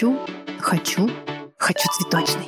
Хочу, хочу, хочу цветочный.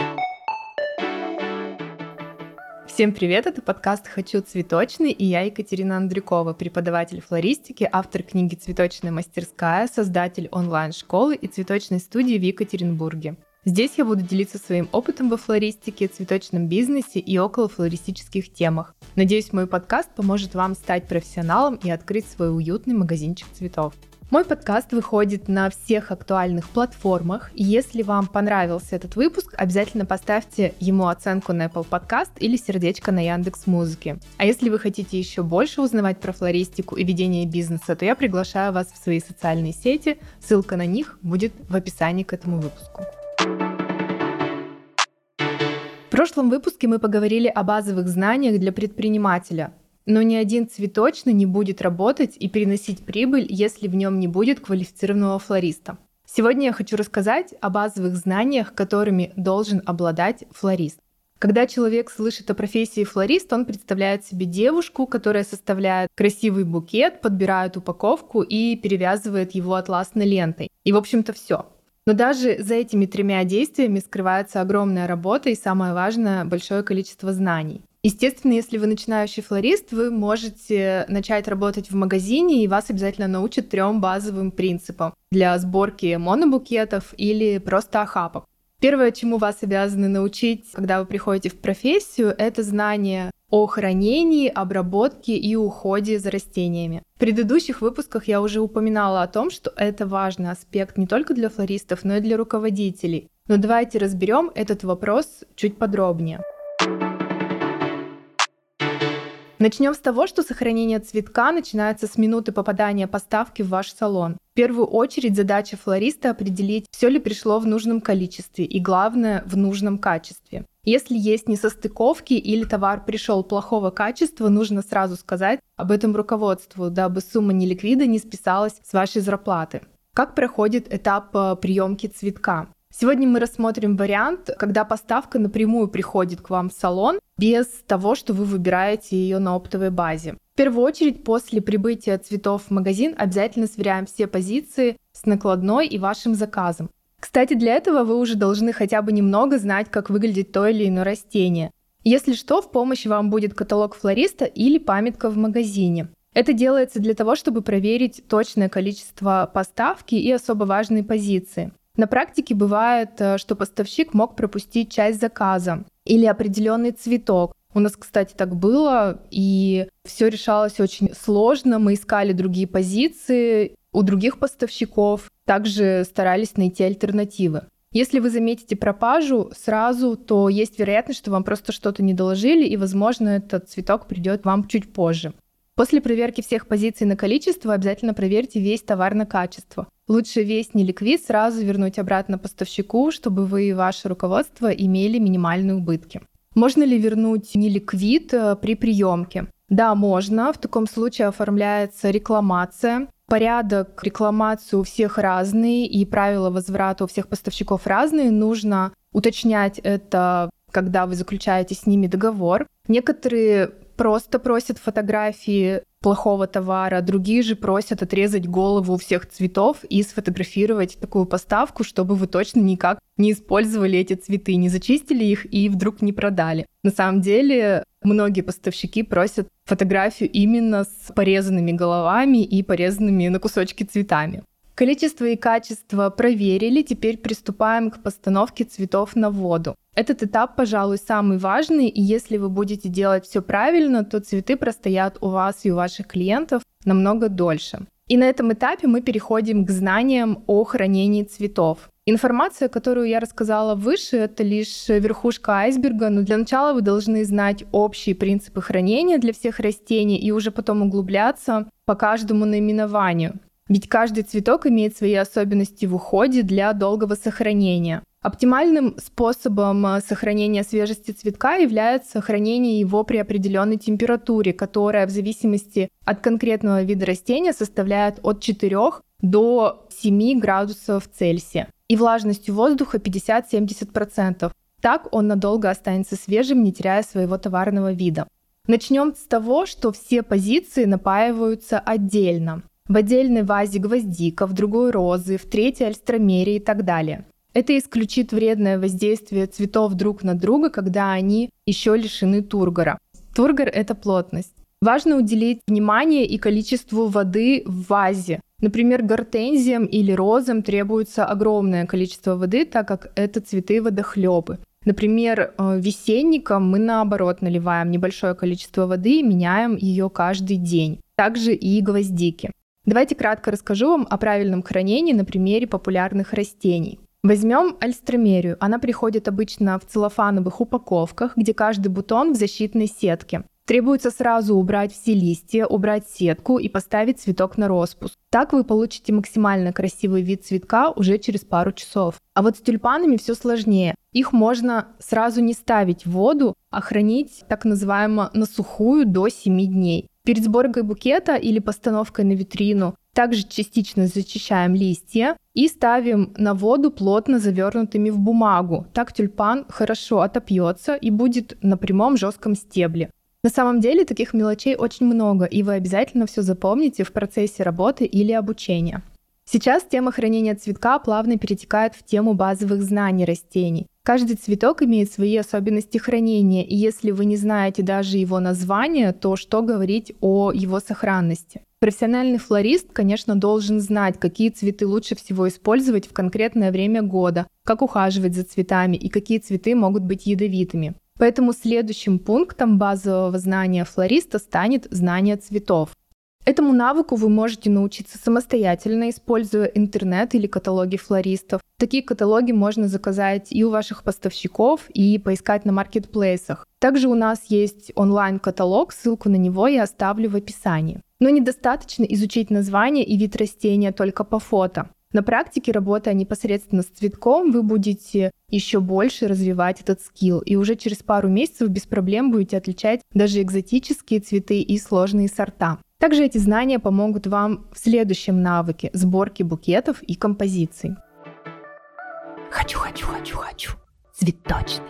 Всем привет, это подкаст «Хочу цветочный» и я Екатерина Андрюкова, преподаватель флористики, автор книги «Цветочная мастерская», создатель онлайн-школы и цветочной студии в Екатеринбурге. Здесь я буду делиться своим опытом во флористике, цветочном бизнесе и около флористических темах. Надеюсь, мой подкаст поможет вам стать профессионалом и открыть свой уютный магазинчик цветов. Мой подкаст выходит на всех актуальных платформах. Если вам понравился этот выпуск, обязательно поставьте ему оценку на Apple Podcast или сердечко на Яндекс Музыке. А если вы хотите еще больше узнавать про флористику и ведение бизнеса, то я приглашаю вас в свои социальные сети. Ссылка на них будет в описании к этому выпуску. В прошлом выпуске мы поговорили о базовых знаниях для предпринимателя, но ни один цветочный не будет работать и приносить прибыль, если в нем не будет квалифицированного флориста. Сегодня я хочу рассказать о базовых знаниях, которыми должен обладать флорист. Когда человек слышит о профессии флорист, он представляет себе девушку, которая составляет красивый букет, подбирает упаковку и перевязывает его атласной лентой. И, в общем-то, все. Но даже за этими тремя действиями скрывается огромная работа и, самое важное, большое количество знаний. Естественно, если вы начинающий флорист, вы можете начать работать в магазине, и вас обязательно научат трем базовым принципам для сборки монобукетов или просто охапок. Первое, чему вас обязаны научить, когда вы приходите в профессию, это знание о хранении, обработке и уходе за растениями. В предыдущих выпусках я уже упоминала о том, что это важный аспект не только для флористов, но и для руководителей. Но давайте разберем этот вопрос чуть подробнее. Начнем с того, что сохранение цветка начинается с минуты попадания поставки в ваш салон. В первую очередь задача флориста определить, все ли пришло в нужном количестве и, главное, в нужном качестве. Если есть несостыковки или товар пришел плохого качества, нужно сразу сказать об этом руководству, дабы сумма неликвида не списалась с вашей зарплаты. Как проходит этап э, приемки цветка? Сегодня мы рассмотрим вариант, когда поставка напрямую приходит к вам в салон без того, что вы выбираете ее на оптовой базе. В первую очередь, после прибытия цветов в магазин обязательно сверяем все позиции с накладной и вашим заказом. Кстати, для этого вы уже должны хотя бы немного знать, как выглядит то или иное растение. Если что, в помощь вам будет каталог флориста или памятка в магазине. Это делается для того, чтобы проверить точное количество поставки и особо важные позиции. На практике бывает, э, что поставщик мог пропустить часть заказа или определенный цветок. У нас, кстати, так было, и все решалось очень сложно. Мы искали другие позиции у других поставщиков, также старались найти альтернативы. Если вы заметите пропажу сразу, то есть вероятность, что вам просто что-то не доложили, и, возможно, этот цветок придет вам чуть позже. После проверки всех позиций на количество обязательно проверьте весь товар на качество. Лучше весь неликвид сразу вернуть обратно поставщику, чтобы вы и ваше руководство имели минимальные убытки. Можно ли вернуть неликвид э, при приемке? Да, можно. В таком случае оформляется рекламация. Порядок рекламации у всех разный, и правила возврата у всех поставщиков разные. Нужно уточнять это, когда вы заключаете с ними договор. Некоторые просто просят фотографии плохого товара, другие же просят отрезать голову всех цветов и сфотографировать такую поставку, чтобы вы точно никак не использовали эти цветы, не зачистили их и вдруг не продали. На самом деле многие поставщики просят фотографию именно с порезанными головами и порезанными на кусочки цветами. Количество и качество проверили, теперь приступаем к постановке цветов на воду. Этот этап, пожалуй, самый важный, и если вы будете делать все правильно, то цветы простоят у вас и у ваших клиентов намного дольше. И на этом этапе мы переходим к знаниям о хранении цветов. Информация, которую я рассказала выше, это лишь верхушка айсберга, но для начала вы должны знать общие принципы хранения для всех растений и уже потом углубляться по каждому наименованию. Ведь каждый цветок имеет свои особенности в уходе для долгого сохранения. Оптимальным способом э, сохранения свежести цветка является хранение его при определенной температуре, которая в зависимости от конкретного вида растения составляет от 4 до 7 градусов Цельсия и влажностью воздуха 50-70%. Так он надолго останется свежим, не теряя своего товарного вида. Начнем с того, что все позиции напаиваются отдельно. В отдельной вазе гвоздика, в другой розы, в третьей альстромере и так далее. Это исключит вредное воздействие цветов друг на друга, когда они еще лишены тургора. Тургор — это плотность. Важно уделить внимание и количеству воды в вазе. Например, гортензиям или розам требуется огромное количество воды, так как это цветы водохлебы. Например, э, весенникам мы наоборот наливаем небольшое количество воды и меняем ее каждый день. Также и гвоздики. Давайте кратко расскажу вам о правильном хранении на примере популярных растений. Возьмем альстромерию. Она приходит обычно в целлофановых упаковках, где каждый бутон в защитной сетке. Требуется сразу убрать все листья, убрать сетку и поставить цветок на распуск. Так вы получите максимально красивый вид цветка уже через пару часов. А вот с тюльпанами все сложнее. Их можно сразу не ставить в воду, а хранить так называемо на сухую до 7 дней. Перед сборкой букета или постановкой на витрину также частично зачищаем листья и ставим на воду плотно завернутыми в бумагу. Так тюльпан хорошо отопьется и будет на прямом жестком стебле. На самом деле таких мелочей очень много, и вы обязательно все запомните в процессе работы или обучения. Сейчас тема хранения цветка плавно перетекает в тему базовых знаний растений. Каждый цветок имеет свои особенности хранения, и если вы не знаете даже его название, то что говорить о его сохранности? Профессиональный флорист, конечно, должен знать, какие цветы лучше всего использовать в конкретное время года, как ухаживать за цветами и какие цветы могут быть ядовитыми. Поэтому следующим пунктом базового знания флориста станет знание цветов. Этому навыку вы можете научиться самостоятельно, используя интернет или каталоги флористов. Такие каталоги можно заказать и у ваших поставщиков, и поискать на маркетплейсах. Также у нас есть онлайн-каталог, ссылку на него я оставлю в описании. Но недостаточно изучить название и вид растения только по фото. На практике, работая непосредственно с цветком, вы будете еще больше развивать этот скилл, и уже через пару месяцев без проблем будете отличать даже экзотические цветы и сложные сорта. Также эти знания помогут вам в следующем навыке – сборке букетов и композиций. Хочу, хочу, хочу, хочу. Цветочный.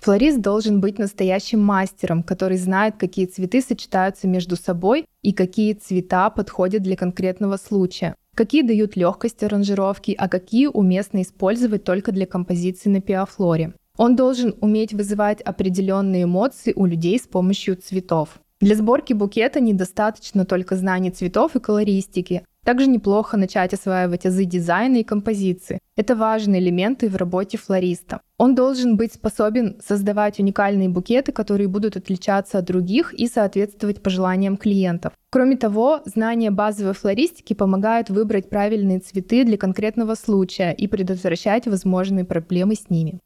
Флорист должен быть настоящим мастером, который знает, какие цветы сочетаются между собой и какие цвета подходят для конкретного случая какие дают легкость аранжировки, а какие уместно использовать только для композиции на пиафлоре. Он должен уметь вызывать определенные эмоции у людей с помощью цветов. Для сборки букета недостаточно только знаний цветов и колористики. Также неплохо начать осваивать азы дизайна и композиции. Это важные элементы в работе флориста. Он должен быть способен создавать уникальные букеты, которые будут отличаться от других и соответствовать пожеланиям клиентов. Кроме того, знание базовой флористики помогает выбрать правильные цветы для конкретного случая и предотвращать возможные проблемы с ними.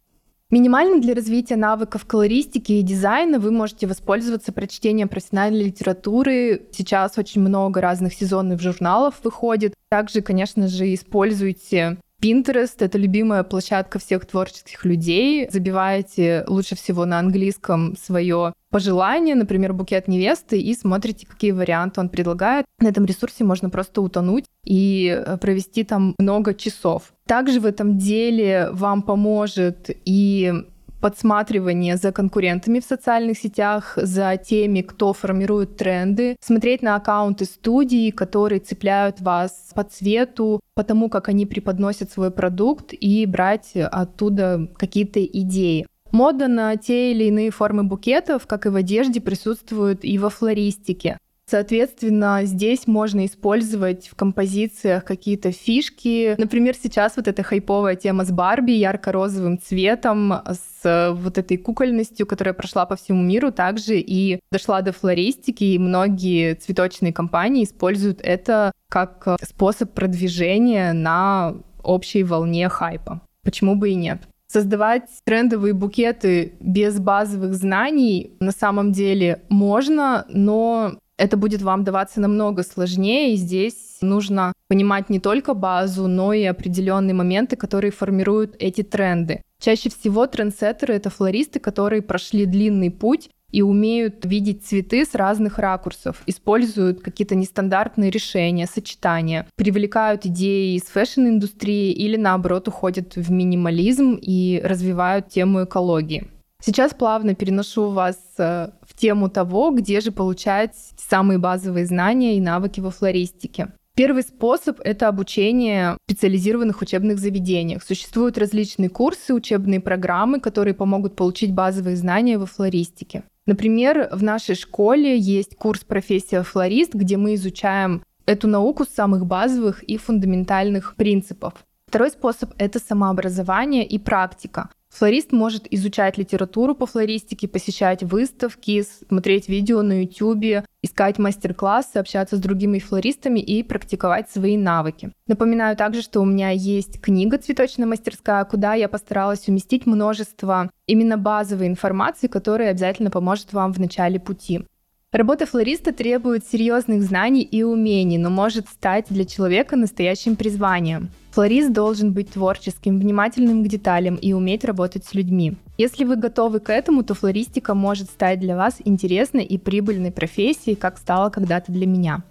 Минимально для развития навыков колористики и дизайна вы можете воспользоваться прочтением профессиональной литературы. Сейчас очень много разных сезонных журналов выходит. Также, конечно же, используйте Pinterest — это любимая площадка всех творческих людей. Забиваете лучше всего на английском свое пожелание, например, букет невесты, и смотрите, какие варианты он предлагает. На этом ресурсе можно просто утонуть и э, провести там много часов. Также в этом деле вам поможет и подсматривание за конкурентами в социальных сетях, за теми, кто формирует тренды, смотреть на аккаунты студий, которые цепляют вас по цвету, по тому, как они преподносят свой продукт и брать оттуда какие-то идеи. Мода на те или иные формы букетов, как и в одежде, присутствует и во флористике. Соответственно, здесь можно использовать в композициях какие-то фишки. Например, сейчас вот эта хайповая тема с Барби ярко-розовым цветом, с вот этой кукольностью, которая прошла по всему миру, также и дошла до флористики, и многие цветочные компании используют это как способ продвижения на общей волне хайпа. Почему бы и нет? Создавать трендовые букеты без базовых знаний на самом деле можно, но это будет вам даваться намного сложнее, и здесь нужно понимать не только базу, но и определенные моменты, которые формируют эти тренды. Чаще всего трендсеттеры — это флористы, которые прошли длинный путь и умеют видеть цветы с разных ракурсов, используют какие-то нестандартные решения, сочетания, привлекают идеи из фэшн-индустрии или наоборот уходят в минимализм и развивают тему экологии. Сейчас плавно переношу вас э, в тему того, где же получать самые базовые знания и навыки во флористике. Первый способ — это обучение в специализированных учебных заведениях. Существуют различные курсы, учебные программы, которые помогут получить базовые знания во флористике. Например, в нашей школе есть курс «Профессия флорист», где мы изучаем эту науку с самых базовых и фундаментальных принципов. Второй способ — это самообразование и практика. Флорист может изучать литературу по флористике, посещать выставки, смотреть видео на YouTube, искать мастер-классы, общаться с другими флористами и практиковать свои навыки. Напоминаю также, что у меня есть книга «Цветочная мастерская», куда я постаралась уместить множество именно базовой информации, которая обязательно поможет вам в начале пути. Работа флориста требует серьезных знаний и умений, но может стать для человека настоящим призванием. Флорист должен быть творческим, внимательным к деталям и уметь работать с людьми. Если вы готовы к этому, то флористика может стать для вас интересной и прибыльной профессией, как стала когда-то для меня.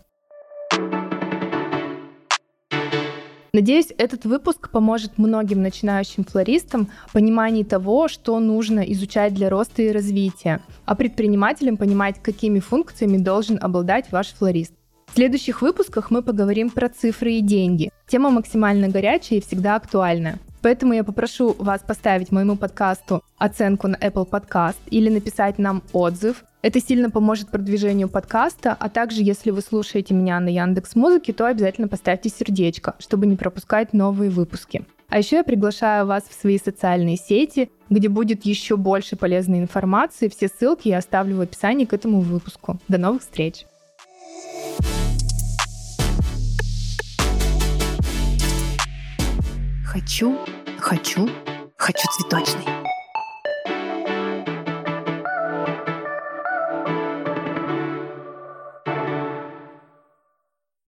Надеюсь, этот выпуск поможет многим начинающим флористам в понимании того, что нужно изучать для роста и развития, а предпринимателям понимать, какими функциями должен обладать ваш флорист. В следующих выпусках мы поговорим про цифры и деньги. Тема максимально горячая и всегда актуальная. Поэтому я попрошу вас поставить моему подкасту оценку на Apple Podcast или написать нам отзыв. Это сильно поможет продвижению подкаста, а также, если вы слушаете меня на Яндекс Музыке, то обязательно поставьте сердечко, чтобы не пропускать новые выпуски. А еще я приглашаю вас в свои социальные сети, где будет еще больше полезной информации. Все ссылки я оставлю в описании к этому выпуску. До новых встреч! Хочу, хочу, хочу цветочный.